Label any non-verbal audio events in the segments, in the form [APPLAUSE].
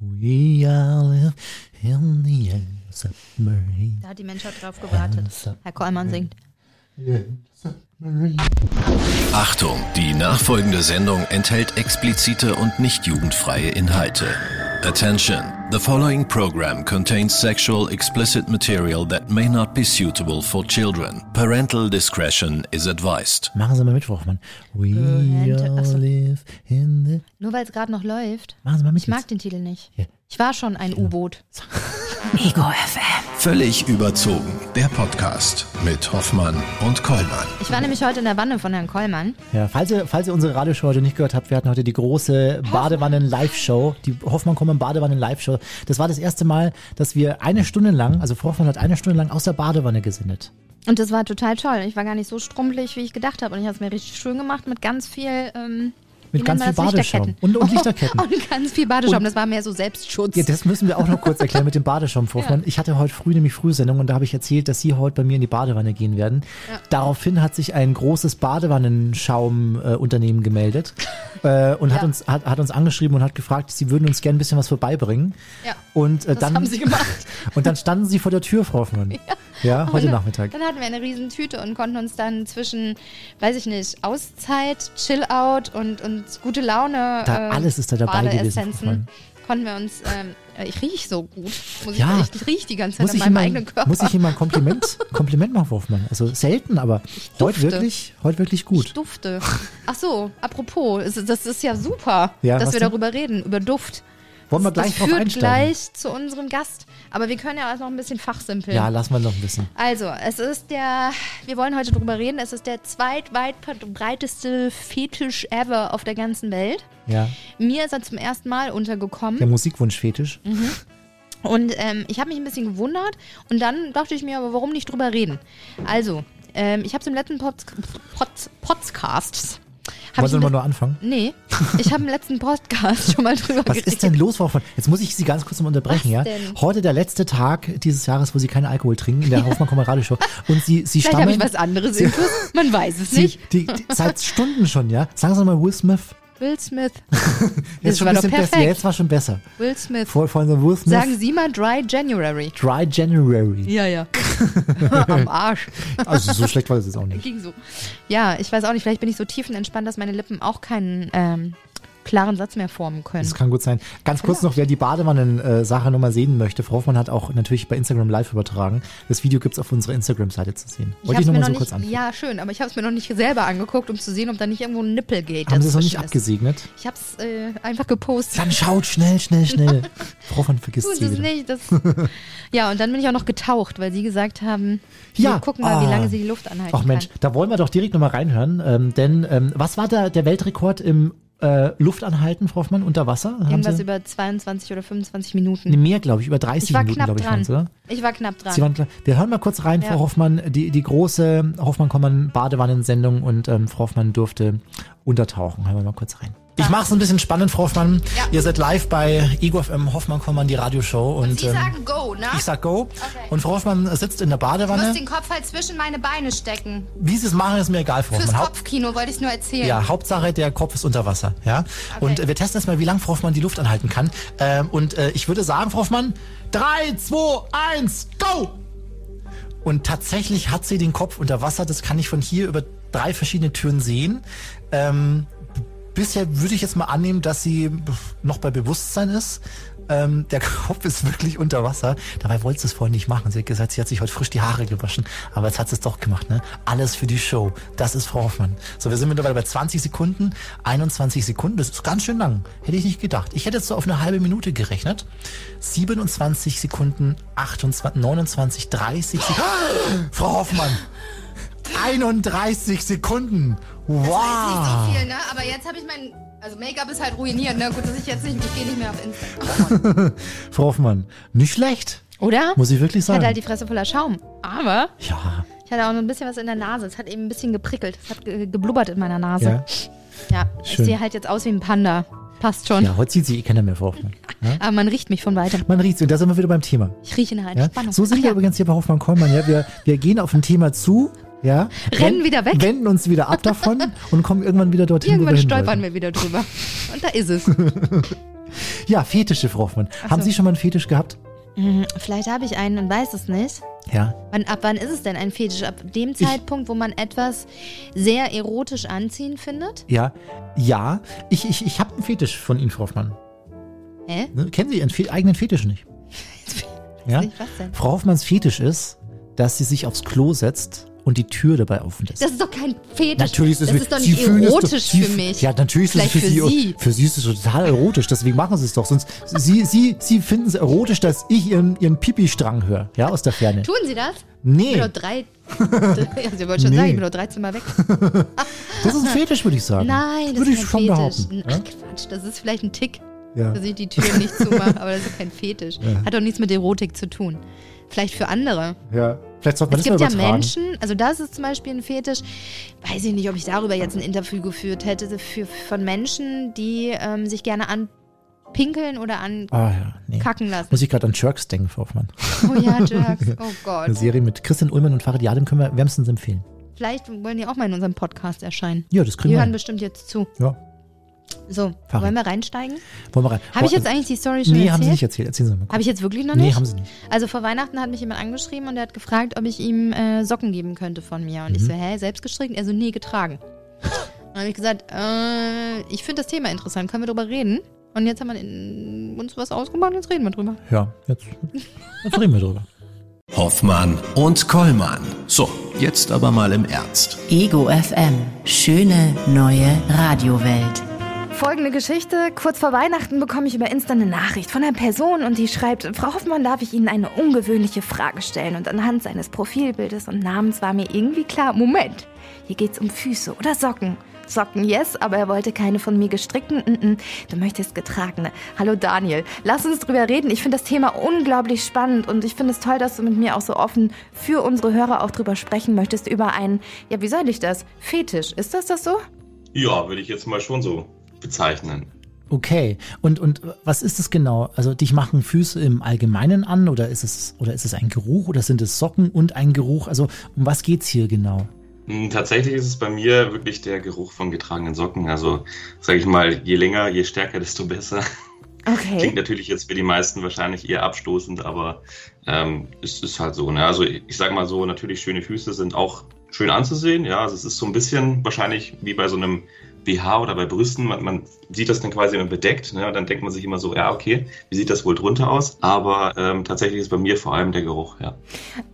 We all live in the air submarine. Da hat die Menschheit drauf gewartet. Herr Kollmann singt. Achtung, die nachfolgende Sendung enthält explizite und nicht jugendfreie Inhalte. Attention, the following program contains sexual explicit material that may not be suitable for children. Parental discretion is advised. Machen Sie mal mit, Frau Hoffmann. We Ach so. all live in the... Nur weil es gerade noch läuft. Machen Sie mal mit Ich mag jetzt. den Titel nicht. Ich war schon ein U-Boot. [LAUGHS] Ego FM. Völlig überzogen. Der Podcast mit Hoffmann und Kollmann. Ich war nämlich heute in der Wanne von Herrn Kollmann. Ja, falls ihr, falls ihr unsere Radioshow heute nicht gehört habt, wir hatten heute die große Badewannen-Live-Show, die Hoffmann-Kommen-Badewannen-Live-Show. Das war das erste Mal, dass wir eine Stunde lang, also Frau Hoffmann hat eine Stunde lang aus der Badewanne gesendet. Und das war total toll. Ich war gar nicht so strumpelig, wie ich gedacht habe. Und ich habe es mir richtig schön gemacht mit ganz viel. Ähm, Mit ganz viel? Badeschaum. Und- und [LAUGHS] Lichterketten. und ganz viel Badeschaum. Und- das war mehr so Selbstschutz. Ja, das müssen wir auch noch kurz erklären mit dem Badeschaum, Frau [LAUGHS] Hoffmann. Ich hatte heute früh nämlich Frühsendung und da habe ich erzählt, dass Sie heute bei mir in die Badewanne gehen werden. Daraufhin hat sich ein großes Badewannenschaum-Unternehmen gemeldet [LAUGHS] äh, und hat, Ja. uns, hat, hat uns angeschrieben und hat gefragt, sie würden uns gerne ein bisschen was vorbeibringen. Ja. Und äh, Das dann haben sie gemacht. Und dann standen sie vor der Tür, Frau Hoffmann. Ja, heute Und Nachmittag. Dann hatten wir eine riesen Tüte und konnten uns dann zwischen, weiß ich nicht, Auszeit, Chill-Out und, und gute Laune. Da, äh, alles ist da dabei gewesen. Konnten wir uns, ähm, äh, ich riech so gut. Muss Ja. ich, ich riech die ganze Zeit ich, meinem eigenen Körper. muss ich ihm mal ein Kompliment, [LAUGHS] Kompliment machen, Frau Hoffmann? Also selten, aber heute wirklich, heute wirklich Ich gut. dufte. Ach so, apropos, das ist ja super, Ja, dass wir denn? darüber reden, über Duft. Wollen wir das, gleich das drauf führt einsteigen? gleich zu unserem Gast. Aber wir können ja auch noch ein bisschen fachsimpeln. Ja, lassen wir noch ein bisschen. Also, es ist der, wir wollen heute drüber reden, es ist der zweitweit verbreiteste Fetisch ever auf der ganzen Welt. Ja, Mir ist er zum ersten Mal untergekommen der Musikwunschfetisch. und ähm, ich habe mich ein bisschen gewundert und dann dachte ich mir, aber warum nicht drüber reden? Also, ähm, ich habe es im letzten Pod Pod Podcast. Hab Wollen ein mal nur anfangen? Nee, ich habe im letzten Podcast schon mal drüber Was geredet. ist denn los, Frau Hoffmann? Jetzt muss ich Sie ganz kurz mal unterbrechen, Was ja? denn? Heute der letzte Tag dieses Jahres, wo Sie keinen Alkohol trinken in der Hoffmann Kommen Radioshow. Und Sie, Sie Vielleicht habe stammeln. ich was anderes Sie-. Man weiß es Sie, nicht. die, die, seit Stunden schon, ja? Sagen Sie mal Will Smith. Will Smith. [LAUGHS] Jetzt schon war ein doch bisschen besser. Ja, jetzt war schon besser. Will Smith. Vor, vor Will Smith. Sagen Sie mal Dry January. Dry January. Ja, ja. [LAUGHS] Am Arsch. Also so schlecht war das jetzt auch nicht. Ging so. Ja, ich weiß auch nicht, vielleicht bin ich so tiefenentspannt, dass meine Lippen auch keinen ähm, klaren Satz mehr formen können. Das kann gut sein. Ganz kurz noch, wer die Badewannen-Sache nochmal sehen möchte. Frau Hoffmann hat auch natürlich bei Instagram live übertragen. Das Video gibt's auf unserer Instagram-Seite zu sehen. Ich Wollte ich mir nochmal noch so nicht, kurz anfangen. ja, schön, aber ich habe es mir noch nicht selber angeguckt, um zu sehen, ob da nicht irgendwo ein Nippelgate Haben Sie es noch nicht ist. abgesegnet? Ich habe es äh, einfach gepostet. Dann schaut schnell, schnell, schnell. [LAUGHS] Frau Hoffmann vergisst Tut es nicht. Das ja, und dann bin ich auch noch getaucht, weil sie gesagt haben, Ja, wir gucken mal, wie ah. lange sie die Luft anhalten Ach Mensch, kann. da wollen wir doch direkt nochmal reinhören. Ähm, denn ähm, was war da der Weltrekord im äh, Luftanhalten, Frau Hoffmann, unter Wasser? Haben Irgendwas über 22 oder 25 Minuten. nee, mehr, glaube ich, über 30 ich war Minuten, glaube ich, dran. Sie, oder? Ich war knapp dran. Sie waren. Wir hören mal kurz rein, Ja. Frau Hoffmann, die, die große Hoffmann-Kommann-Badewannensendung und ähm, Frau Hoffmann durfte untertauchen. Hören wir mal kurz rein. Ich mache es ein bisschen spannend, Frau Hoffmann. Ja. Ihr seid live bei Ego FM Hoffmann-Kommann, die Radioshow. Und, Sie ähm, sagen Go, ne? ich sag Go. Und Frau Hoffmann sitzt in der Du musst Badewanne. den Kopf halt zwischen meine Beine stecken. Wie Sie es machen, ist mir egal, Frau Fürs Hoffmann. Haupt- Kopfkino wollte ich nur erzählen. ja, Hauptsache, der Kopf ist unter Wasser. Ja? Und äh, wir testen jetzt mal, wie lange Frau Hoffmann die Luft anhalten kann. Ähm, und äh, ich würde sagen, Frau Hoffmann, 3, 2, 1, go! Und tatsächlich hat sie den Kopf unter Wasser. Das kann ich von hier über drei verschiedene Türen sehen. Ähm, bisher würde ich jetzt mal annehmen, dass sie noch bei Bewusstsein ist. Ähm, der Kopf ist wirklich unter Wasser. Dabei wollte sie es vorhin nicht machen. Sie hat gesagt, sie hat sich heute frisch die Haare gewaschen. Aber jetzt hat sie es doch gemacht. Ne? Alles für die Show. Das ist Frau Hoffmann. So, wir sind mittlerweile bei 20 Sekunden. 21 Sekunden. Das ist ganz schön lang. Hätte ich nicht gedacht. Ich hätte jetzt so auf eine halbe Minute gerechnet. 27 Sekunden, 28, 29, 30 Sekunden. Frau Hoffmann. 31 Sekunden. Wow. Nicht so viel, ne? Aber jetzt habe ich mein. Also Make-up ist halt ruiniert, ne? Gut, dass ich jetzt nicht. Ich gehe nicht mehr auf Instagram. [LAUGHS] Frau Hoffmann, nicht schlecht. Oder? Muss ich wirklich Ich hatte sagen. halt die Fresse voller Schaum. Aber ja, ich hatte auch noch ein bisschen was in der Nase. Es hat eben ein bisschen geprickelt. Es hat ge geblubbert in meiner Nase. ja. Ja, ich sehe halt jetzt aus wie ein Panda. Passt schon. Ja, heute sieht sie eh keiner mehr, Frau Hoffmann. Ja? [LAUGHS] Aber man riecht mich von weitem. Man riecht und da sind wir wieder beim Thema. Ich rieche eine Ja? Entspannung. So sind Ach wir ja. übrigens hier bei Hoffmann Kollmann. Ja? Wir, wir gehen auf ein Thema zu, ja, Rennen wieder weg. wenden uns wieder ab davon [LAUGHS] und kommen irgendwann wieder dorthin, Irgendwann wo wir hin stolpern wollten. wir wieder drüber. Und da ist es. [LAUGHS] Ja, Fetische, Frau Hoffmann. Haben so. Sie schon mal einen Fetisch gehabt? Hm, Vielleicht habe ich einen und weiß es nicht. Ja. Wann, ab wann ist es denn ein Fetisch? Ab dem Zeitpunkt, wo man etwas sehr erotisch anziehend findet? Ja. Ja. Ich, ich, ich habe einen Fetisch von Ihnen, Frau Hoffmann. Hä? Ne? Kennen Sie Ihren Fe eigenen Fetisch nicht? [LAUGHS] Ja? nicht, was denn? Frau Hoffmanns Fetisch ist, dass sie sich aufs Klo setzt und die Tür dabei offen lässt. Das ist doch kein Fetisch. Natürlich ist es das ist doch nicht erotisch doch- Sie für mich. Ja, natürlich ist es Vielleicht für, für Sie. Für Sie ist es total erotisch, deswegen machen Sie es doch. Sonst Sie, Sie, Sie finden es erotisch, dass ich Ihren, Ihren Pipi-Strang höre, ja, aus der Ferne. Tun Sie das? Ich Nee, bin doch drei. [LAUGHS] ja, Sie wollten schon Nee. sagen, ich bin doch 13 Mal weg. [LAUGHS] das ist ein Fetisch, würde ich sagen. Nein, das würde ist ich kein schon Fetisch. behaupten. Ach Quatsch, das ist vielleicht ein Tick, Ja. dass ich die Tür nicht zumache, aber das ist kein Fetisch. [LAUGHS] Hat doch nichts mit Erotik zu tun. Vielleicht für andere. Ja. Vielleicht sollte man Es das gibt ja. Menschen, also das ist zum Beispiel ein Fetisch, weiß ich nicht, ob ich darüber jetzt ein Interview geführt hätte, für, von Menschen, die ähm, sich gerne anpinkeln oder ankacken Ah ja, nee. lassen. Muss ich gerade an Jerks denken, Frau Hoffmann. Oh ja, Jerks, [LAUGHS] oh Eine Gott. Serie mit Christian Ullmann und Farid Yadim können wir wärmstens empfehlen. Vielleicht wollen die auch mal in unserem Podcast erscheinen. Ja, das kriegen Die wir hören hin. bestimmt jetzt zu. Ja, So, Farid. wollen wir reinsteigen? wollen wir rein. Habe ich jetzt eigentlich die Story schon Nee, erzählt? haben Sie nicht erzählt. Erzählen Sie mal. Habe ich jetzt wirklich noch nicht? Nee, haben Sie nicht. Also vor Weihnachten hat mich jemand angeschrieben und der hat gefragt, ob ich ihm äh, Socken geben könnte von mir. Und ich Mhm. so, hä, selbst gestrickt? Er so, nee, getragen. [LAUGHS] Dann habe ich gesagt, äh, ich finde das Thema interessant, können wir drüber reden? Und jetzt haben wir in, uns was ausgemacht, jetzt reden wir drüber. Ja, jetzt, jetzt reden wir drüber. [LAUGHS] Hoffmann und Kollmann. So, jetzt aber mal im Ernst. Ego FM. Schöne neue Radiowelt. Folgende Geschichte. Kurz vor Weihnachten bekomme ich über Insta eine Nachricht von einer Person und die schreibt, Frau Hoffmann, darf ich Ihnen eine ungewöhnliche Frage stellen? Und anhand seines Profilbildes und Namens war mir irgendwie klar, Moment, hier geht's um Füße oder Socken. Socken, yes, aber er wollte keine von mir gestrickten. Mm -mm. Du möchtest getragene. Hallo Daniel, lass uns drüber reden. Ich finde das Thema unglaublich spannend und ich finde es toll, dass du mit mir auch so offen für unsere Hörer auch drüber sprechen möchtest, über einen, ja, wie soll ich das? Fetisch. Ist das das so? Ja, würde ich jetzt mal schon so bezeichnen. Okay. Und, und was ist es genau? Also dich machen Füße im Allgemeinen an oder ist es oder ist es ein Geruch oder sind es Socken und ein Geruch? Also um was geht's hier genau? Hm, Tatsächlich ist es bei mir wirklich der Geruch von getragenen Socken. Also, sage ich mal, je länger, je stärker, desto besser. Klingt Okay. natürlich jetzt für die meisten wahrscheinlich eher abstoßend, aber ähm, es ist halt so. Ne? Also ich sage mal so, natürlich schöne Füße sind auch schön anzusehen. Ja, also es ist so ein bisschen wahrscheinlich wie bei so einem BH oder bei Brüsten. Man, man sieht das dann quasi immer bedeckt. Ne? Und dann denkt man sich immer so, ja okay, wie sieht das wohl drunter aus? Aber ähm, tatsächlich ist bei mir vor allem der Geruch. Ja.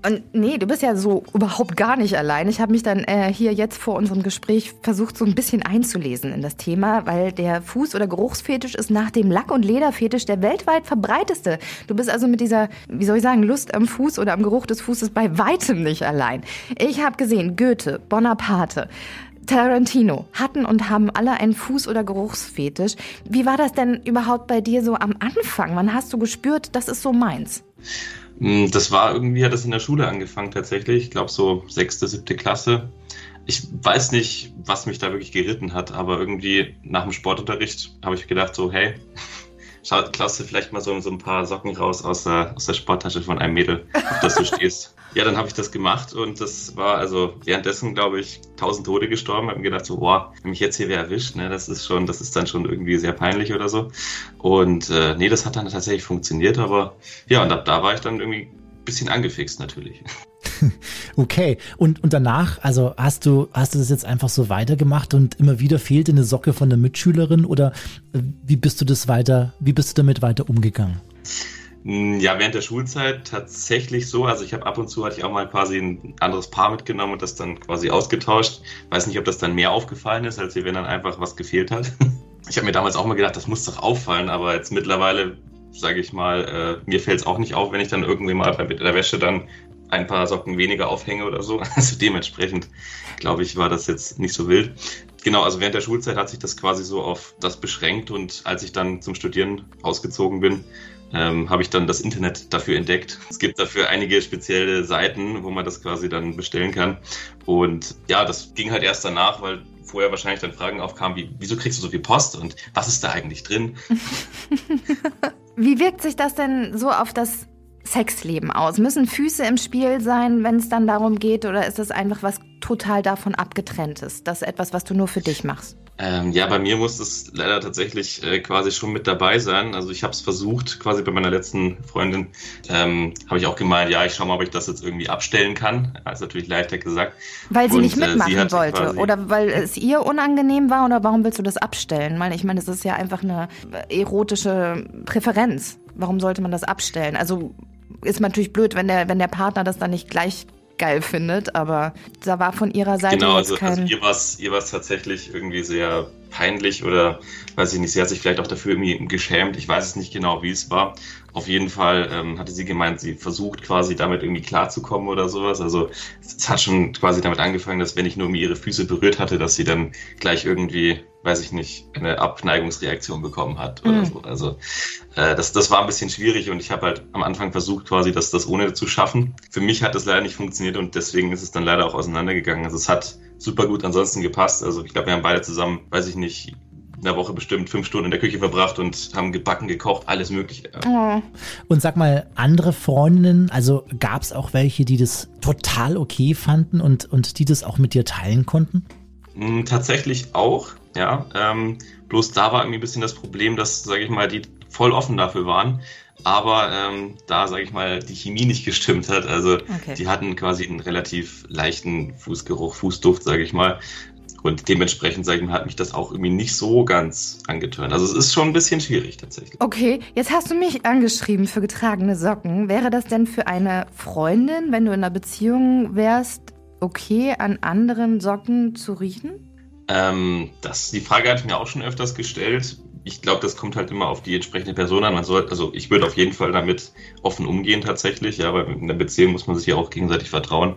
Und nee, du bist ja so überhaupt gar nicht allein. Ich habe mich dann äh, hier jetzt vor unserem Gespräch versucht, so ein bisschen einzulesen in das Thema, weil der Fuß- oder Geruchsfetisch ist nach dem Lack- und Lederfetisch der weltweit verbreiteste. Du bist also mit dieser, wie soll ich sagen, Lust am Fuß oder am Geruch des Fußes bei weitem nicht allein. Ich habe gesehen, Goethe, Bonaparte, Tarantino hatten und haben alle einen Fuß- oder Geruchsfetisch. Wie war das denn überhaupt bei dir so am Anfang? Wann hast du gespürt, das ist so meins? Mm, Das war irgendwie, hat das in der Schule angefangen tatsächlich. Ich glaube so sechste, siebte Klasse. Ich weiß nicht, was mich da wirklich geritten hat, aber irgendwie nach dem Sportunterricht habe ich gedacht so, hey, klaust du vielleicht mal so, so ein paar Socken raus aus der, aus der Sporttasche von einem Mädel, auf das du [LAUGHS] stehst. Ja, dann habe ich das gemacht und das war also währenddessen, glaube ich, tausend Tode gestorben. Habe mir gedacht so, boah, wenn mich jetzt hier wer erwischt, ne, das ist schon, das ist dann schon irgendwie sehr peinlich oder so. Und äh, nee, das hat dann tatsächlich funktioniert, aber ja, und ab da war ich dann irgendwie ein bisschen angefixt natürlich. [LAUGHS] Okay. Und, und danach, also hast du, hast du das jetzt einfach so weitergemacht und immer wieder fehlte eine Socke von der Mitschülerin oder äh, wie bist du das weiter, wie bist du damit weiter umgegangen? Mm, Ja, während der Schulzeit tatsächlich so. Also ich habe ab und zu hatte ich auch mal quasi ein anderes Paar mitgenommen und das dann quasi ausgetauscht. Weiß nicht, ob das dann mehr aufgefallen ist, als wenn dann einfach was gefehlt hat. [LAUGHS] Ich habe mir damals auch mal gedacht, das muss doch auffallen, aber jetzt mittlerweile, sage ich mal, äh, mir fällt es auch nicht auf, wenn ich dann irgendwie mal bei der Wäsche dann ein paar Socken weniger aufhänge oder so. [LAUGHS] Also dementsprechend, glaube ich, war das jetzt nicht so wild. Genau, also während der Schulzeit hat sich das quasi so auf das beschränkt und als ich dann zum Studieren ausgezogen bin, ähm, habe ich dann das Internet dafür entdeckt. Es gibt dafür einige spezielle Seiten, wo man das quasi dann bestellen kann. Und ja, das ging halt erst danach, weil vorher wahrscheinlich dann Fragen aufkamen, wie, wieso kriegst du so viel Post und was ist da eigentlich drin? [LAUGHS] Wie wirkt sich das denn so auf das Sexleben aus? Müssen Füße im Spiel sein, wenn es dann darum geht, oder ist das einfach was total davon abgetrennt ist? Das ist etwas, was du nur für dich machst? Ähm, ja, bei mir muss es leider tatsächlich äh, quasi schon mit dabei sein. Also ich habe es versucht, quasi bei meiner letzten Freundin, ähm, habe ich auch gemeint, ja, ich schaue mal, ob ich das jetzt irgendwie abstellen kann. Das ist natürlich leichter gesagt. Weil sie Und, nicht äh, mitmachen sie hat wollte oder weil es ihr unangenehm war oder warum willst du das abstellen? Weil ich meine, es ist ja einfach eine erotische Präferenz. Warum sollte man das abstellen? Also ist natürlich blöd, wenn der, wenn der Partner das dann nicht gleich geil findet, aber da war von ihrer Seite Genau, jetzt also, kein... also ihr war es ihr war's tatsächlich irgendwie sehr peinlich oder weiß ich nicht, sie hat sich vielleicht auch dafür irgendwie geschämt. Ich weiß es nicht genau, wie es war. Auf jeden Fall ähm, hatte sie gemeint, sie versucht quasi damit irgendwie klarzukommen oder sowas. Also es hat schon quasi damit angefangen, dass wenn ich nur irgendwie ihre Füße berührt hatte, dass sie dann gleich irgendwie, weiß ich nicht, eine Abneigungsreaktion bekommen hat oder Mhm. so. Also äh, das, das war ein bisschen schwierig und ich habe halt am Anfang versucht, quasi das, das ohne zu schaffen. Für mich hat das leider nicht funktioniert und deswegen ist es dann leider auch auseinandergegangen. Also es hat super gut ansonsten gepasst. Also ich glaube, wir haben beide zusammen, weiß ich nicht, in der Woche bestimmt fünf Stunden in der Küche verbracht und haben gebacken, gekocht, alles mögliche. Oh. Und sag mal, andere Freundinnen, also gab es auch welche, die das total okay fanden und, und die das auch mit dir teilen konnten? Mm, Tatsächlich auch, ja. Ähm, bloß da war irgendwie ein bisschen das Problem, dass, sage ich mal, die voll offen dafür waren. Aber ähm, da, sage ich mal, die Chemie nicht [LAUGHS] gestimmt hat. Also Okay. die hatten quasi einen relativ leichten Fußgeruch, Fußduft, sage ich mal. Und dementsprechend, sage ich mal, hat mich das auch irgendwie nicht so ganz angetönt. Also es ist schon ein bisschen schwierig tatsächlich. Okay, jetzt hast du mich angeschrieben für getragene Socken. Wäre das denn für eine Freundin, wenn du in einer Beziehung wärst, okay, an anderen Socken zu riechen? Ähm, das, die Frage hatte ich mir auch schon öfters gestellt. Ich glaube, das kommt halt immer auf die entsprechende Person an. Man soll, also ich würde auf jeden Fall damit offen umgehen tatsächlich, ja, weil in einer Beziehung muss man sich ja auch gegenseitig vertrauen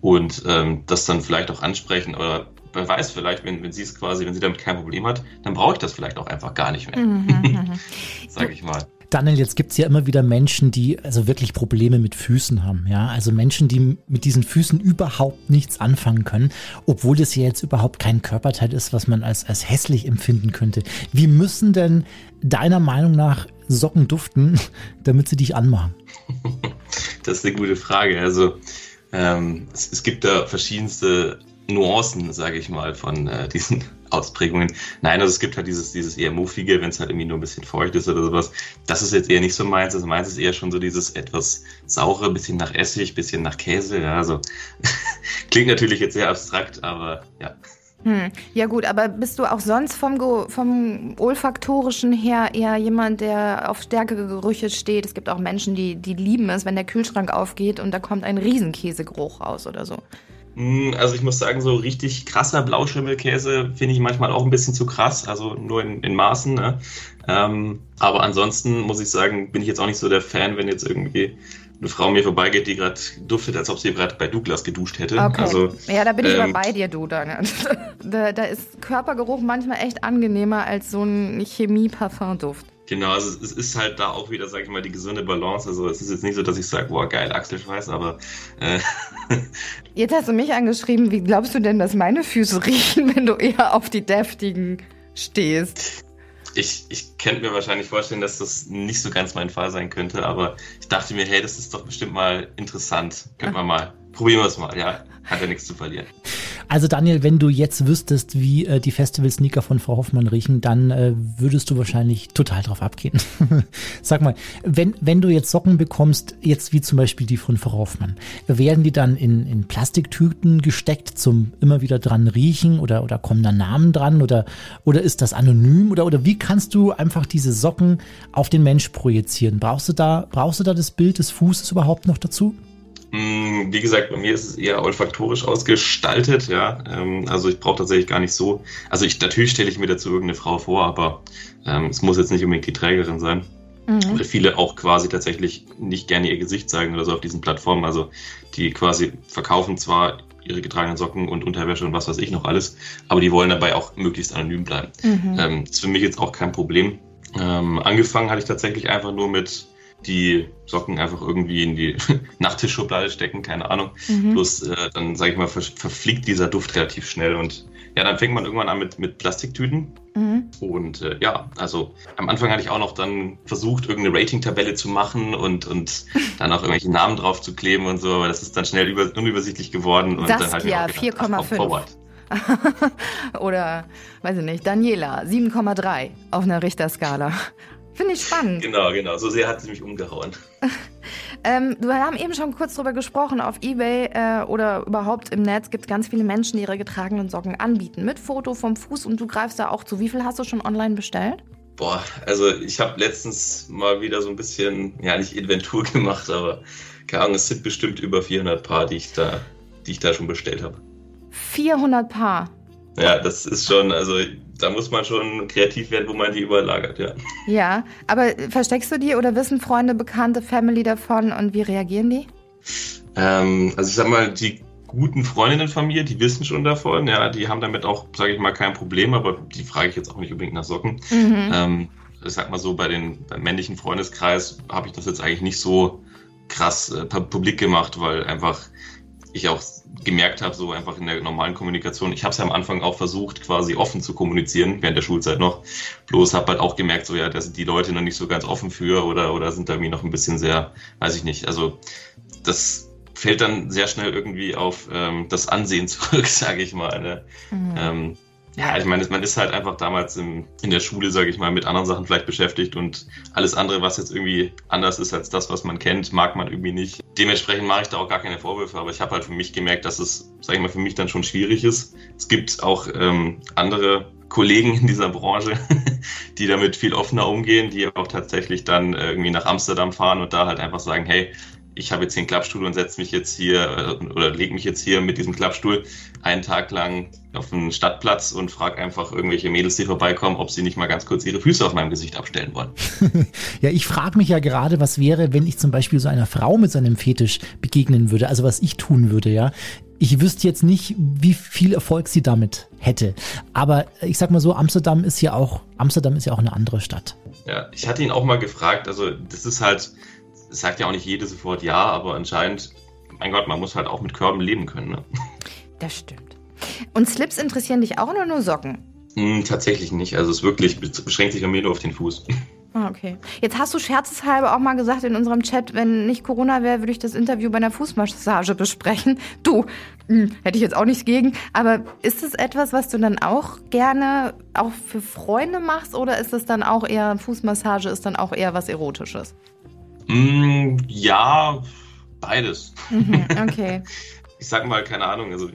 und ähm, das dann vielleicht auch ansprechen. Oder wer weiß, vielleicht, wenn, wenn sie es quasi, wenn sie damit kein Problem hat, dann brauche ich das vielleicht auch einfach gar nicht mehr, Mhm, [LAUGHS] sage ich mal. Daniel, jetzt gibt's ja immer wieder Menschen, die also wirklich Probleme mit Füßen haben. Ja, also Menschen, die mit diesen Füßen überhaupt nichts anfangen können, obwohl das ja jetzt überhaupt kein Körperteil ist, was man als, als hässlich empfinden könnte. Wie müssen denn deiner Meinung nach Socken duften, [LAUGHS] damit sie dich anmachen? [LAUGHS] Das ist eine gute Frage. Also ähm, es, es gibt da verschiedenste Nuancen, sage ich mal, von äh, [LAUGHS] diesen Ausprägungen. Nein, also es gibt halt dieses, dieses eher muffige, wenn es halt irgendwie nur ein bisschen feucht ist oder sowas. Das ist jetzt eher nicht so meins. Also meins ist eher schon so dieses etwas saure, bisschen nach Essig, bisschen nach Käse. Ja, also [LAUGHS] klingt natürlich jetzt sehr abstrakt, aber ja. Hm. Ja gut, aber bist du auch sonst vom, vom olfaktorischen her eher jemand, der auf stärkere Gerüche steht? Es gibt auch Menschen, die, die lieben es, wenn der Kühlschrank aufgeht und da kommt ein Riesenkäsegeruch raus oder so. Mm, Also ich muss sagen, so richtig krasser Blauschimmelkäse finde ich manchmal auch ein bisschen zu krass, also nur in, in Maßen. Ne? Ähm, aber ansonsten muss ich sagen, bin ich jetzt auch nicht so der Fan, wenn jetzt irgendwie eine Frau mir vorbeigeht, die gerade duftet, als ob sie gerade bei Douglas geduscht hätte. Okay. Also ja, da bin ich ähm, aber bei dir, du, Daniel. [LAUGHS] Da, da ist Körpergeruch manchmal echt angenehmer als so ein Chemie-Parfum-Duft. Genau, also es ist halt da auch wieder, sag ich mal, die gesunde Balance. Also es ist jetzt nicht so, dass ich sage, boah, geil, Achselschweiß, aber äh, [LAUGHS] Jetzt hast du mich angeschrieben, wie glaubst du denn, dass meine Füße [LAUGHS] riechen, wenn du eher auf die deftigen stehst? ich, ich könnte mir wahrscheinlich vorstellen, dass das nicht so ganz mein Fall sein könnte, aber ich dachte mir, hey, das ist doch bestimmt mal interessant. Könnte man mal, probieren wir es mal, ja. Hat ja nichts zu verlieren. Also Daniel, wenn du jetzt wüsstest, wie äh, die Festival-Sneaker von Frau Hoffmann riechen, dann äh, würdest du wahrscheinlich total drauf abgehen. [LAUGHS] Sag mal, wenn, wenn du jetzt Socken bekommst, jetzt wie zum Beispiel die von Frau Hoffmann, werden die dann in, in Plastiktüten gesteckt zum immer wieder dran riechen oder, oder kommen da Namen dran oder, oder ist das anonym oder, oder wie kannst du einfach diese Socken auf den Mensch projizieren? Brauchst du da, brauchst du da das Bild des Fußes überhaupt noch dazu? Mm, Wie gesagt, bei mir ist es eher olfaktorisch ausgestaltet, ja. Ähm, Also ich brauche tatsächlich gar nicht so. Also ich natürlich stelle ich mir dazu irgendeine Frau vor, aber ähm, es muss jetzt nicht unbedingt die Trägerin sein. Weil viele auch quasi tatsächlich nicht gerne ihr Gesicht zeigen oder so auf diesen Plattformen. Also die quasi verkaufen zwar ihre getragenen Socken und Unterwäsche und was weiß ich noch alles, aber die wollen dabei auch möglichst anonym bleiben. Ähm, ist für mich jetzt auch kein Problem. Ähm, angefangen hatte ich tatsächlich einfach nur mit die Socken einfach irgendwie in die [LAUGHS] Nachttischschublade stecken, keine Ahnung. Bloß äh, dann, sage ich mal, ver verfliegt dieser Duft relativ schnell und ja, dann fängt man irgendwann an mit, mit Plastiktüten. Mhm. Und äh, ja, also am Anfang hatte ich auch noch dann versucht, irgendeine Rating-Tabelle zu machen und, und [LAUGHS] dann auch irgendwelche Namen drauf zu kleben und so, aber das ist dann schnell über, unübersichtlich geworden. Und dann auch gedacht, ach, 4,5. komm, forward. [LAUGHS] Oder, weiß ich nicht, Daniela, 7,3 auf einer Richterskala. Finde ich spannend. Genau, genau. So sehr hat sie mich umgehauen. [LAUGHS] Ähm, wir haben eben schon kurz drüber gesprochen. Auf Ebay äh, oder überhaupt im Netz gibt es ganz viele Menschen, die ihre getragenen Socken anbieten. Mit Foto vom Fuß und du greifst da auch zu. Wie viel hast du schon online bestellt? Boah, also ich habe letztens mal wieder so ein bisschen, ja nicht Inventur [LAUGHS] gemacht, aber keine Ahnung, es sind bestimmt über 400 Paar, die ich da, die ich da schon bestellt habe. 400 Paar. Ja, das ist schon, also da muss man schon kreativ werden, wo man die überlagert, ja. Ja, aber versteckst du die oder wissen Freunde, Bekannte, Family davon und wie reagieren die? Ähm, also ich sag mal, die guten Freundinnen von mir, die wissen schon davon, ja, die haben damit auch, sage ich mal, kein Problem, aber die frage ich jetzt auch nicht unbedingt nach Socken. Mhm. Ähm, ich sag mal so, bei den beim männlichen Freundeskreis habe ich das jetzt eigentlich nicht so krass äh, pu- publik gemacht, weil einfach ich auch gemerkt habe, so einfach in der normalen Kommunikation, ich habe es ja am Anfang auch versucht, quasi offen zu kommunizieren, während der Schulzeit noch. Bloß habe halt auch gemerkt, so ja, da sind die Leute noch nicht so ganz offen für oder, oder sind da irgendwie noch ein bisschen sehr, weiß ich nicht. Also das fällt dann sehr schnell irgendwie auf ähm, das Ansehen [LAUGHS] zurück, sage ich mal. Ne? Mhm. Ähm, ja, ich meine, man ist halt einfach damals im, in der Schule, sage ich mal, mit anderen Sachen vielleicht beschäftigt und alles andere, was jetzt irgendwie anders ist als das, was man kennt, mag man irgendwie nicht. Dementsprechend mache ich da auch gar keine Vorwürfe, aber ich habe halt für mich gemerkt, dass es, sage ich mal, für mich dann schon schwierig ist. Es gibt auch ähm, andere Kollegen in dieser Branche, [LAUGHS] die damit viel offener umgehen, die auch tatsächlich dann äh, irgendwie nach Amsterdam fahren und da halt einfach sagen, hey, ich habe jetzt hier einen Klappstuhl und setze mich jetzt hier äh, oder lege mich jetzt hier mit diesem Klappstuhl einen Tag lang auf einen Stadtplatz und frage einfach irgendwelche Mädels, die vorbeikommen, ob sie nicht mal ganz kurz ihre Füße auf meinem Gesicht abstellen wollen. [LAUGHS] Ja, ich frage mich ja gerade, was wäre, wenn ich zum Beispiel so einer Frau mit seinem Fetisch begegnen würde, also was ich tun würde, ja. Ich wüsste jetzt nicht, wie viel Erfolg sie damit hätte. Aber ich sag mal so, Amsterdam ist ja auch, Amsterdam ist ja auch eine andere Stadt. Ja, ich hatte ihn auch mal gefragt, also das ist halt, sagt ja auch nicht jede sofort ja, aber anscheinend, mein Gott, man muss halt auch mit Körben leben können. Ne? Das stimmt. Und Slips interessieren dich auch oder nur Socken? Hm, tatsächlich nicht, also es wirklich beschränkt sich bei mir nur auf den Fuß. Ah, okay. Jetzt hast du scherzeshalber auch mal gesagt in unserem Chat, wenn nicht Corona wäre, würde ich das Interview bei einer Fußmassage besprechen. [LAUGHS] Du, hm, hätte ich jetzt auch nichts gegen. Aber ist es etwas, was du dann auch gerne auch für Freunde machst oder ist es dann auch eher, Fußmassage ist dann auch eher was Erotisches? Hm, ja, beides. Mhm, okay. [LAUGHS] ich sag mal, keine Ahnung, also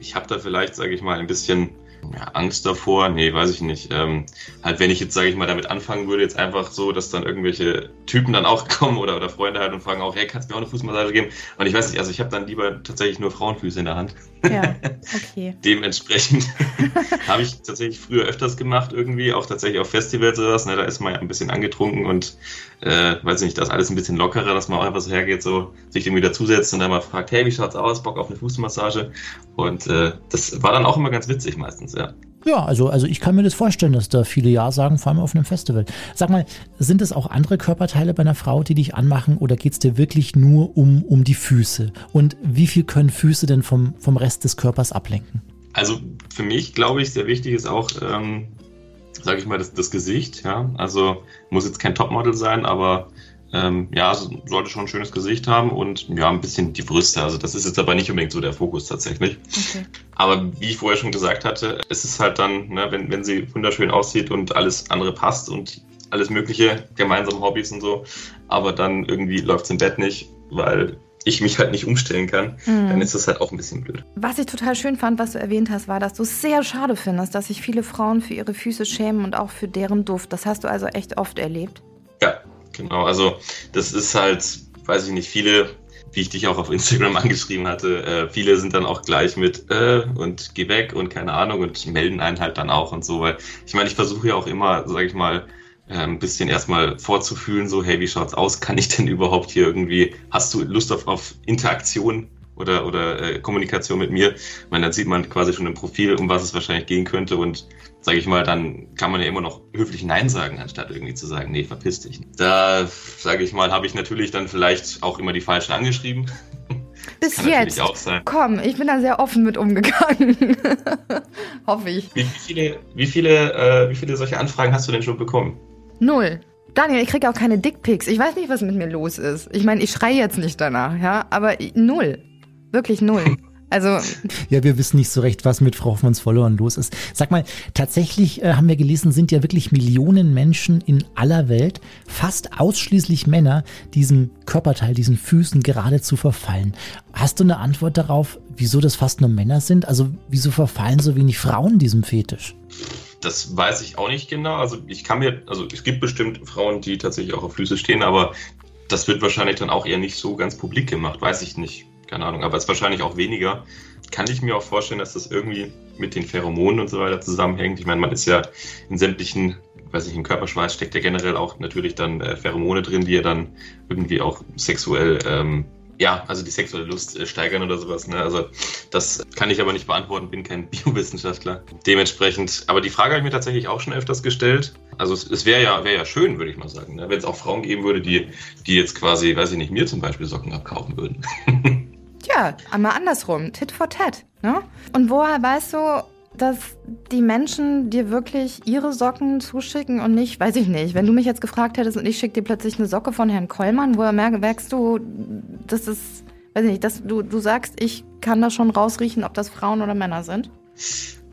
ich habe da vielleicht, sage ich mal, ein bisschen ja, Angst davor. Nee, weiß ich nicht. Ähm, halt, wenn ich jetzt, sage ich mal, damit anfangen würde, jetzt einfach so, dass dann irgendwelche Typen dann auch [LAUGHS] kommen oder, oder Freunde halt und fragen auch, hey, kannst du mir auch eine Fußmassage geben? Und ich weiß nicht, also ich habe dann lieber tatsächlich nur Frauenfüße in der Hand. Ja, [LAUGHS] okay. Dementsprechend [LAUGHS] habe ich tatsächlich früher öfters gemacht, irgendwie, auch tatsächlich auf Festivals oder was. Ne, da ist man ja ein bisschen angetrunken und äh, weiß nicht, das ist alles ein bisschen lockerer, dass man auch einfach so hergeht, so sich irgendwie dazusetzt und dann mal fragt, hey, wie schaut's aus? Bock auf eine Fußmassage? Und äh, das war dann auch immer ganz witzig meistens, ja. Ja, also, also ich kann mir das vorstellen, dass da viele Ja sagen, vor allem auf einem Festival. Sag mal, sind es auch andere Körperteile bei einer Frau, die dich anmachen oder geht's dir wirklich nur um, um die Füße? Und wie viel können Füße denn vom, vom Rest des Körpers ablenken? Also für mich, glaube ich, sehr wichtig ist auch, ähm, sage ich mal, das, das Gesicht. Ja, also muss jetzt kein Topmodel sein, aber ähm, ja, sollte schon ein schönes Gesicht haben und ja, ein bisschen die Brüste. Also das ist jetzt aber nicht unbedingt so der Fokus tatsächlich. okay. Aber wie ich vorher schon gesagt hatte, es ist halt dann, ne, wenn, wenn sie wunderschön aussieht und alles andere passt und alles mögliche, gemeinsame Hobbys und so, aber dann irgendwie läuft's im Bett nicht, weil ich mich halt nicht umstellen kann, Mhm. dann ist das halt auch ein bisschen blöd. Was ich total schön fand, was du erwähnt hast, war, dass du es sehr schade findest, dass sich viele Frauen für ihre Füße schämen und auch für deren Duft. Das hast du also echt oft erlebt. Ja, genau. Also das ist halt, weiß ich nicht, viele, wie ich dich auch auf Instagram [LAUGHS] angeschrieben hatte, äh, viele sind dann auch gleich mit äh, und geh weg und keine Ahnung und melden einen halt dann auch und so, weil ich meine, ich versuche ja auch immer, sage ich mal, äh, ein bisschen erstmal vorzufühlen, so, hey, wie schaut's aus? Kann ich denn überhaupt hier irgendwie, hast du Lust auf, auf Interaktion oder, oder äh, Kommunikation mit mir? Ich meine, dann sieht man quasi schon im Profil, um was es wahrscheinlich gehen könnte und sage ich mal, dann kann man ja immer noch höflich Nein sagen, anstatt irgendwie zu sagen, nee, verpiss dich. Da, sage ich mal, habe ich natürlich dann vielleicht auch immer die Falschen angeschrieben. [LAUGHS] Bis kann jetzt. auch sein. Komm, ich bin da sehr offen mit umgegangen. [LAUGHS] Hoffe ich. Wie, viele, wie, viele, äh, wie viele solche Anfragen hast du denn schon bekommen? Null. Daniel, ich kriege auch keine Dickpics. Ich weiß nicht, was mit mir los ist. Ich meine, ich schreie jetzt nicht danach, ja, aber null. Wirklich null. Also, [LAUGHS] Ja, wir wissen nicht so recht, was mit Frau Hoffmanns Followern los ist. Sag mal, tatsächlich äh, haben wir gelesen, sind ja wirklich Millionen Menschen in aller Welt, fast ausschließlich Männer, diesem Körperteil, diesen Füßen geradezu verfallen. Hast du eine Antwort darauf, wieso das fast nur Männer sind? Also wieso verfallen so wenig Frauen diesem Fetisch? Das weiß ich auch nicht genau. Also ich kann mir, also es gibt bestimmt Frauen, die tatsächlich auch auf Füße stehen, aber das wird wahrscheinlich dann auch eher nicht so ganz publik gemacht, weiß ich nicht. Keine Ahnung, aber es ist wahrscheinlich auch weniger. Kann ich mir auch vorstellen, dass das irgendwie mit den Pheromonen und so weiter zusammenhängt. Ich meine, man ist ja in sämtlichen, weiß ich, im Körperschweiß steckt ja generell auch natürlich dann äh, Pheromone drin, die ja dann irgendwie auch sexuell, ähm, ja, also die sexuelle Lust äh, steigern oder sowas. Ne? Also das kann ich aber nicht beantworten, bin kein [LAUGHS] Biowissenschaftler. Dementsprechend, aber die Frage habe ich mir tatsächlich auch schon öfters gestellt. Also es, es wäre ja, wäre ja schön, würde ich mal sagen, ne? wenn es auch Frauen geben würde, die, die jetzt quasi, weiß ich nicht, mir zum Beispiel Socken abkaufen würden. [LAUGHS] ja, einmal andersrum. Tit for tat. Ne? Und woher weißt du, dass die Menschen dir wirklich ihre Socken zuschicken und nicht, weiß ich nicht, wenn du mich jetzt gefragt hättest und ich schicke dir plötzlich eine Socke von Herrn Kollmann, woher merk, merkst du, dass es, weiß ich nicht, dass du, du sagst, ich kann da schon rausriechen, ob das Frauen oder Männer sind?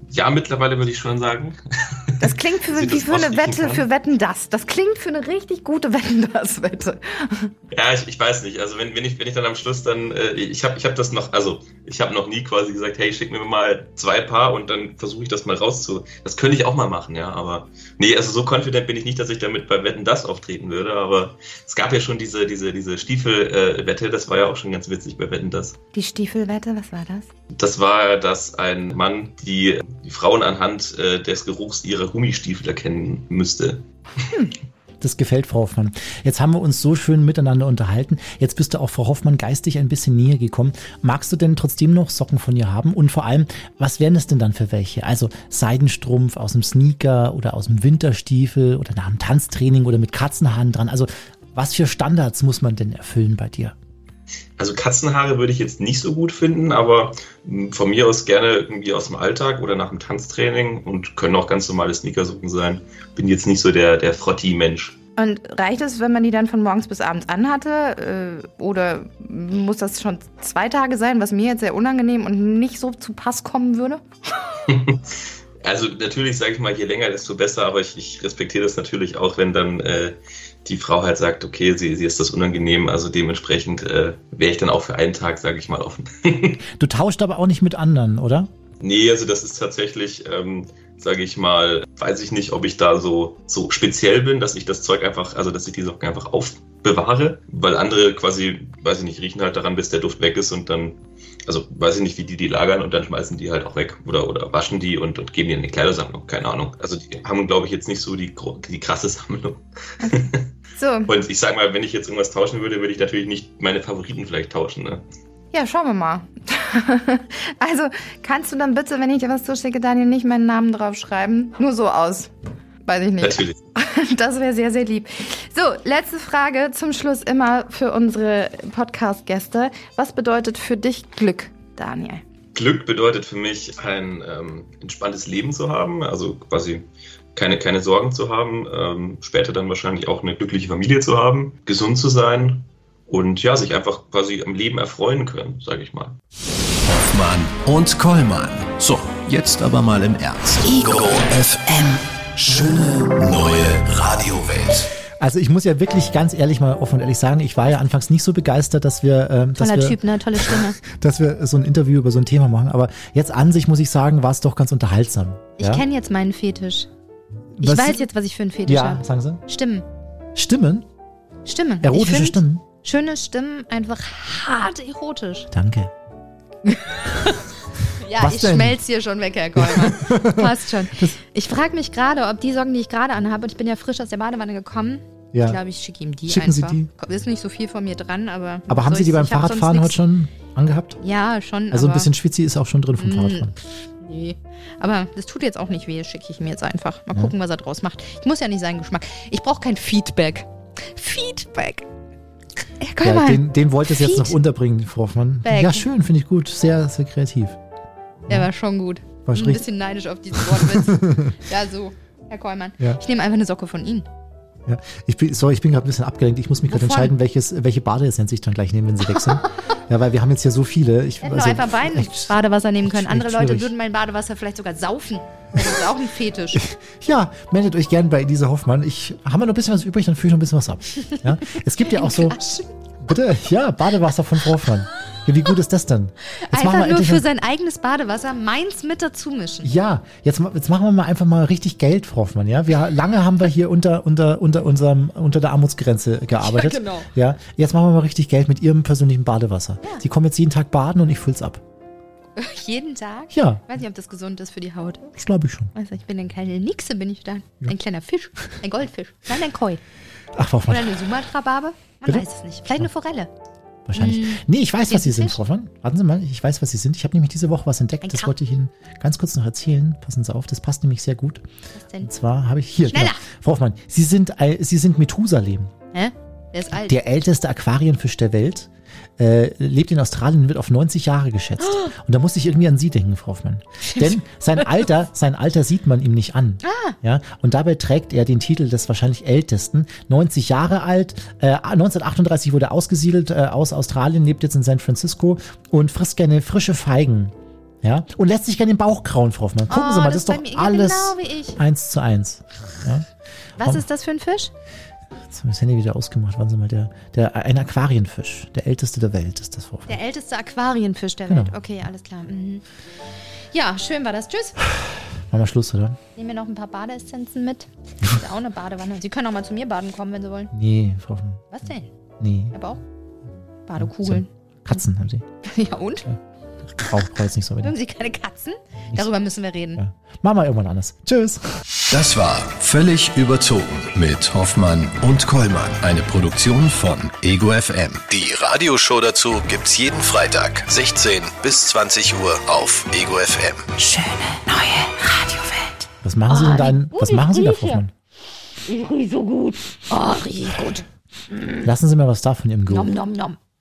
Ja, mittlerweile würde ich schon sagen. Das klingt für, [LAUGHS] wie für eine Wette kann? für Wetten das. Das klingt für eine richtig gute Wetten das Wette. Ja, ich, ich weiß nicht. Also wenn, wenn ich wenn ich dann am Schluss dann äh, ich habe ich habe das noch also ich habe noch nie quasi gesagt, hey, schick mir mal zwei Paar und dann versuche ich das mal rauszu. Das könnte ich auch mal machen, ja, aber nee, also so confident bin ich nicht, dass ich damit bei Wetten das auftreten würde, aber es gab ja schon diese diese diese Stiefel Wette, das war ja auch schon ganz witzig bei Wetten das. Die Stiefelwette, was war das? Das war, dass ein Mann die, die Frauen anhand äh, des Geruchs ihrer Gummistiefel erkennen müsste. Das gefällt Frau Hoffmann. Jetzt haben wir uns so schön miteinander unterhalten. Jetzt bist du auch Frau Hoffmann geistig ein bisschen näher gekommen. Magst du denn trotzdem noch Socken von ihr haben? Und vor allem, was wären es denn dann für welche? Also Seidenstrumpf aus dem Sneaker oder aus dem Winterstiefel oder nach dem Tanztraining oder mit Katzenhaaren dran? Also was für Standards muss man denn erfüllen bei dir? Also Katzenhaare würde ich jetzt nicht so gut finden, aber mh, von mir aus gerne irgendwie aus dem Alltag oder nach dem Tanztraining und können auch ganz normale Sneakersocken sein. Bin jetzt nicht so der, der Frotti-Mensch. Und reicht es, wenn man die dann von morgens bis abends anhatte? Äh, oder muss das schon zwei Tage sein, was mir jetzt sehr unangenehm und nicht so zu Pass kommen würde? [LAUGHS] Also natürlich sage ich mal, je länger, desto besser, aber ich, ich respektiere das natürlich auch, wenn dann äh, die Frau halt sagt, okay, sie, sie ist das unangenehm, also dementsprechend äh, wäre ich dann auch für einen Tag, sage ich mal, offen. [LAUGHS] Du tauscht aber auch nicht mit anderen, oder? Nee, also das ist tatsächlich, ähm, sage ich mal, weiß ich nicht, ob ich da so, so speziell bin, dass ich das Zeug einfach, also dass ich die Socken einfach aufbewahre, weil andere quasi, weiß ich nicht, riechen halt daran, bis der Duft weg ist und dann, also weiß ich nicht, wie die die lagern und dann schmeißen die halt auch weg oder, oder waschen die und, und geben die in die Kleidersammlung, keine Ahnung. Also die haben, glaube ich, jetzt nicht so die, die krasse Sammlung. So, [LAUGHS] Und ich sag mal, wenn ich jetzt irgendwas tauschen würde, würde ich natürlich nicht meine Favoriten vielleicht tauschen, ne? Ja, schauen wir mal. [LAUGHS] also, kannst du dann bitte, wenn ich dir was zuschicke, Daniel, nicht meinen Namen draufschreiben? Nur so aus. Weiß ich nicht. Natürlich. [LAUGHS] Das wäre sehr, sehr lieb. So, letzte Frage zum Schluss immer für unsere Podcast-Gäste. Was bedeutet für dich Glück, Daniel? Glück bedeutet für mich, ein ähm, entspanntes Leben zu haben, also quasi keine, keine Sorgen zu haben, ähm, später dann wahrscheinlich auch eine glückliche Familie zu haben, gesund zu sein und ja, sich einfach quasi am Leben erfreuen können, sage ich mal. Hoffmann und Kollmann. So, jetzt aber mal im Ernst. Ego FM. Schöne neue Radiowelt. Also ich muss ja wirklich ganz ehrlich mal offen und ehrlich sagen, ich war ja anfangs nicht so begeistert, dass wir, ähm, dass Toller wir Typ, ne? Tolle Stimme. [LAUGHS] dass wir so ein Interview über so ein Thema machen. Aber jetzt an sich muss ich sagen, war es doch ganz unterhaltsam. Ich ja? kenne jetzt meinen Fetisch. Ich Was- weiß jetzt, was ich für einen Fetisch Ja, habe. sagen Sie. Stimmen. Stimmen? Stimmen. ich Erotische find Stimmen? Schöne Stimmen, einfach hart erotisch. Danke. [LAUGHS] Ja, Was ich denn? schmelz hier schon weg, Herr Kolmer. [LAUGHS] Passt schon. Ich frage mich gerade, ob die Socken, die ich gerade anhabe, und ich bin ja frisch aus der Badewanne gekommen, Ja. ich glaube, ich schicke ihm die Schicken Sie einfach. die. Ist nicht so viel von mir dran, aber. Aber haben Sie die beim Fahrradfahren heute schon angehabt? Ja, schon. Also ein bisschen Schwitzi ist auch schon drin vom Mm, Fahrradfahren. Nee. Aber das tut jetzt auch nicht weh, schicke ich mir jetzt einfach. Mal gucken, was er draus macht. Ich muss ja nicht seinen Geschmack. Ich brauche kein Feedback. Feedback. Ja, Ja, den, den wollte es jetzt noch unterbringen, Frau Hoffmann. Ja, schön, finde ich gut. Sehr, sehr kreativ. Der war schon gut. War Bin ein bisschen neidisch auf diesen Wortwitz. [LAUGHS] ja, so, Herr Kollmann. Ja. Ich nehme einfach eine Socke von Ihnen. Ja. Ich bin, sorry, ich bin gerade ein bisschen abgelenkt. Ich muss mich gerade entscheiden, welches, welche Badeessenz ich dann gleich nehme, wenn sie weg sind. [LAUGHS] ja, weil wir haben jetzt hier so viele. Ich, hätte noch einfach echt- Badewasser nehmen können. Andere Leute schwierig. würden mein Badewasser vielleicht sogar saufen. Das ist auch ein Fetisch. [LAUGHS] Ja, meldet euch gern bei Elisa Hoffmann. Ich haben wir noch ein bisschen was übrig, dann führe ich noch ein bisschen was ab. [LAUGHS] Ja? Es gibt ja auch so. Bitte, ja, Badewasser von Frau Hoffmann. Ja, wie gut ist das denn? Jetzt Einfach nur für sein eigenes Badewasser meins mit dazu mischen. Ja, jetzt, jetzt machen wir mal einfach mal richtig Geld, Frau Hoffmann. Ja, wir, lange haben wir hier unter, unter, unter unserem, unter der Armutsgrenze gearbeitet. Ja, genau. Ja, jetzt machen wir mal richtig Geld mit Ihrem persönlichen Badewasser. Sie kommen jetzt jeden Tag baden und ich füll's ab. [LAUGHS] Jeden Tag? Ja, Ich weiß nicht, ob das gesund ist für die Haut. das glaube ich schon. Du, ich bin eine kleine Nixe, bin ich da. Ein kleiner Fisch. Ein Goldfisch. [LAUGHS] Nein, ein Koi. Ach, Frau Oder eine Sumatra-Barbe. Man Bitte? weiß es nicht. Vielleicht eine Forelle. wahrscheinlich. Nee, ich weiß, was Sie sind? Frau Hoffmann. Warten Sie mal, ich weiß, was Sie sind. Ich habe nämlich diese Woche was entdeckt. Ein Das wollte ich Ihnen ganz kurz noch erzählen. Passen Sie auf, das passt nämlich sehr gut. Was denn? Und zwar habe ich hier. Schneller! Genau. Frau Hoffmann, Sie sind, ein- Sie sind Methusalem. Hä? Der ist alt. Der älteste Aquarienfisch der Welt. Äh, lebt in Australien und wird auf 90 Jahre geschätzt. [GASPS] Und da musste ich irgendwie an Sie denken, Frau Hoffmann. Denn sein [LAUGHS] Alter, sein Alter sieht man ihm nicht an. Ah. Ja, und dabei trägt er den Titel des wahrscheinlich ältesten. 90 Jahre alt, äh, 1938 wurde er ausgesiedelt äh, aus Australien, lebt jetzt in San Francisco und frisst gerne frische Feigen. Ja, und lässt sich gerne den Bauch krauen, Frau Hoffmann. Gucken Oh, Sie mal, das das ist doch alles genau eins zu eins. Ja. Was ist das für ein Fisch? Jetzt haben wir das Handy wieder ausgemacht. Warten Sie mal, der, der, ein Aquarienfisch. Der älteste der Welt ist das Vorfall. Der älteste Aquarienfisch der Genau. Welt. Okay, alles klar. Mhm. Ja, schön war das. Tschüss. Machen wir Schluss, oder? Nehmen wir noch ein paar Badeessenzen mit. Das ist ja auch eine Badewanne. Sie können auch mal zu mir baden kommen, wenn Sie wollen. Nee, Frau. Was denn? Nee. Habe auch Badekugeln. Katzen haben Sie. [LAUGHS] Ja und? Braucht braucht jetzt nicht so Mögen wenig. Sie keine Katzen? Darüber müssen wir reden. Ja. Machen wir irgendwann anders. Tschüss. Das war Völlig überzogen mit Hoffmann und Kollmann. Eine Produktion von Ego FM. Die Radioshow dazu gibt's jeden Freitag, 16 bis 20 Uhr auf Ego FM. Schöne neue Radiowelt. Was machen Sie denn da? in- Was machen Sie da, Frau Hoffmann? Ich riech so gut. Oh, riech gut. Lassen Sie mir was da von Ihrem Geruch. Nom, nom, nom.